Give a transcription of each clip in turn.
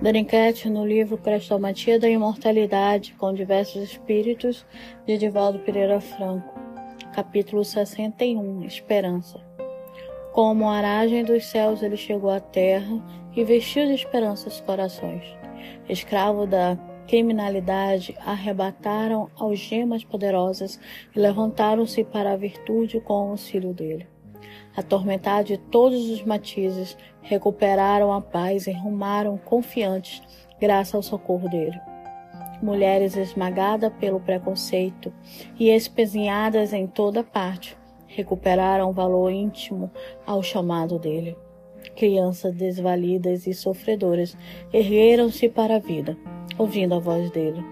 Daniquete no livro Crestomatia da Imortalidade, com diversos espíritos, de Edivaldo Pereira Franco. Capítulo 61 Esperança. Como a aragem dos céus, ele chegou à terra e vestiu de esperança os corações. Escravo da criminalidade, arrebataram algemas poderosas e levantaram-se para a virtude com o auxílio dele. Atormentado de todos os matizes, recuperaram a paz e rumaram confiantes, graças ao socorro dele. Mulheres esmagadas pelo preconceito e espezinhadas em toda parte, recuperaram valor íntimo ao chamado dele. Crianças desvalidas e sofredoras ergueram-se para a vida, ouvindo a voz dele.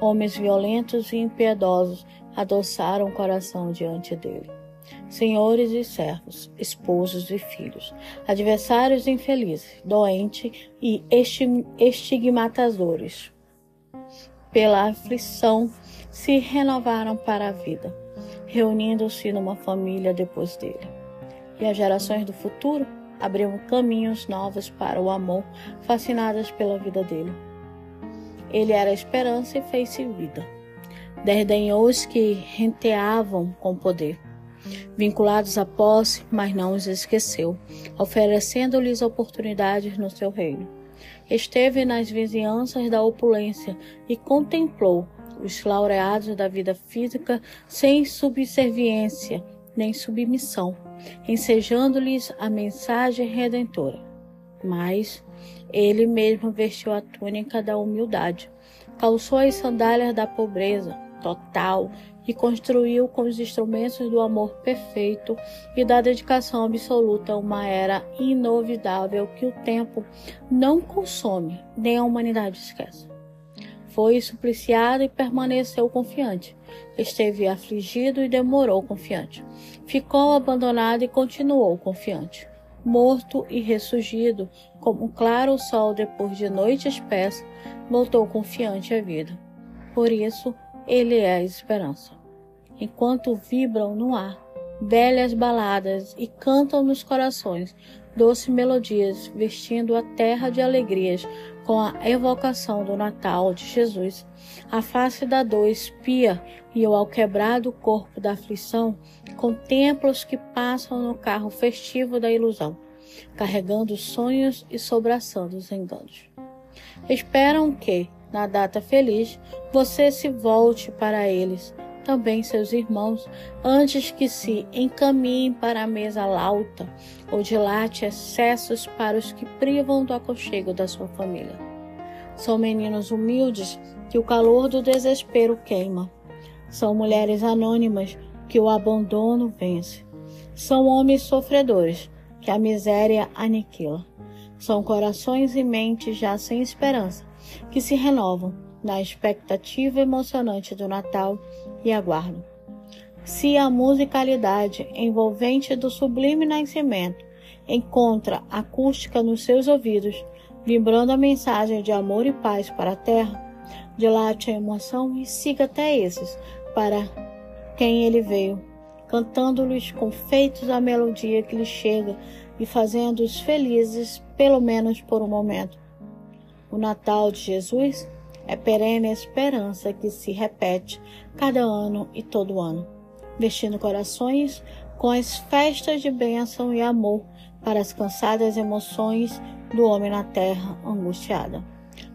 Homens violentos e impiedosos adoçaram o coração diante dele. Senhores e servos, esposos e filhos, adversários infelizes, doentes e estigmatadores, pela aflição se renovaram para a vida reunindo-se numa família depois dele. E as gerações do futuro abriam caminhos novos para o amor, fascinadas pela vida dele. Ele era esperança e fez-se vida. Desdenhou os que renteavam com poder, vinculados à posse, mas não os esqueceu, oferecendo-lhes oportunidades no seu reino. Esteve nas vizinhanças da opulência e contemplou os laureados da vida física sem subserviência nem submissão, ensejando-lhes a mensagem redentora. Mas ele mesmo vestiu a túnica da humildade, calçou as sandálias da pobreza total e construiu com os instrumentos do amor perfeito e da dedicação absoluta uma era inovidável que o tempo não consome nem a humanidade esquece. Foi supliciado e permaneceu confiante. Esteve afligido e demorou confiante. Ficou abandonado e continuou confiante. Morto e ressurgido, como um claro sol depois de noite espessa, voltou confiante à vida. Por isso, ele é a esperança. Enquanto vibram no ar velhas baladas e cantam nos corações doces melodias, vestindo a terra de alegrias, com a evocação do Natal de Jesus, a face da dor espia e o alquebrado corpo da aflição contempla os que passam no carro festivo da ilusão, carregando sonhos e sobraçando os enganos. Esperam que, na data feliz, você se volte para eles, também seus irmãos, antes que se encaminhem para a mesa lauta ou dilate excessos para os que privam do aconchego da sua família. São meninos humildes que o calor do desespero queima. São mulheres anônimas que o abandono vence. São homens sofredores que a miséria aniquila. São corações e mentes já sem esperança que se renovam na expectativa emocionante do Natal e aguardam. Se a musicalidade envolvente do sublime nascimento encontra acústica nos seus ouvidos, vibrando a mensagem de amor e paz para a terra, dilate a emoção e siga até esses, para quem ele veio, cantando-lhes com feitos a melodia que lhes chega e fazendo-os felizes, pelo menos por um momento. O Natal de Jesus é perene esperança que se repete cada ano e todo ano, vestindo corações com as festas de bênção e amor para as cansadas emoções do homem na terra angustiada.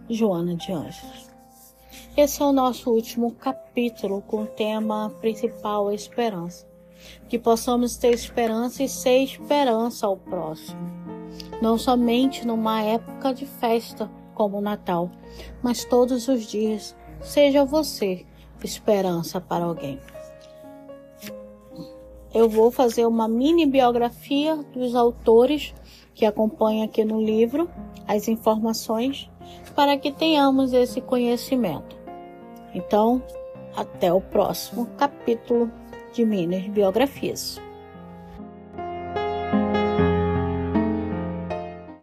Joana de Anjos. Esse é o nosso último capítulo com o tema principal a esperança. Que possamos ter esperança e ser esperança ao próximo. Não somente numa época de festa, como o Natal, mas todos os dias seja você esperança para alguém. Eu vou fazer uma mini biografia dos autores que acompanham aqui no livro, as informações, para que tenhamos esse conhecimento. Então, até o próximo capítulo de Minas Biografias.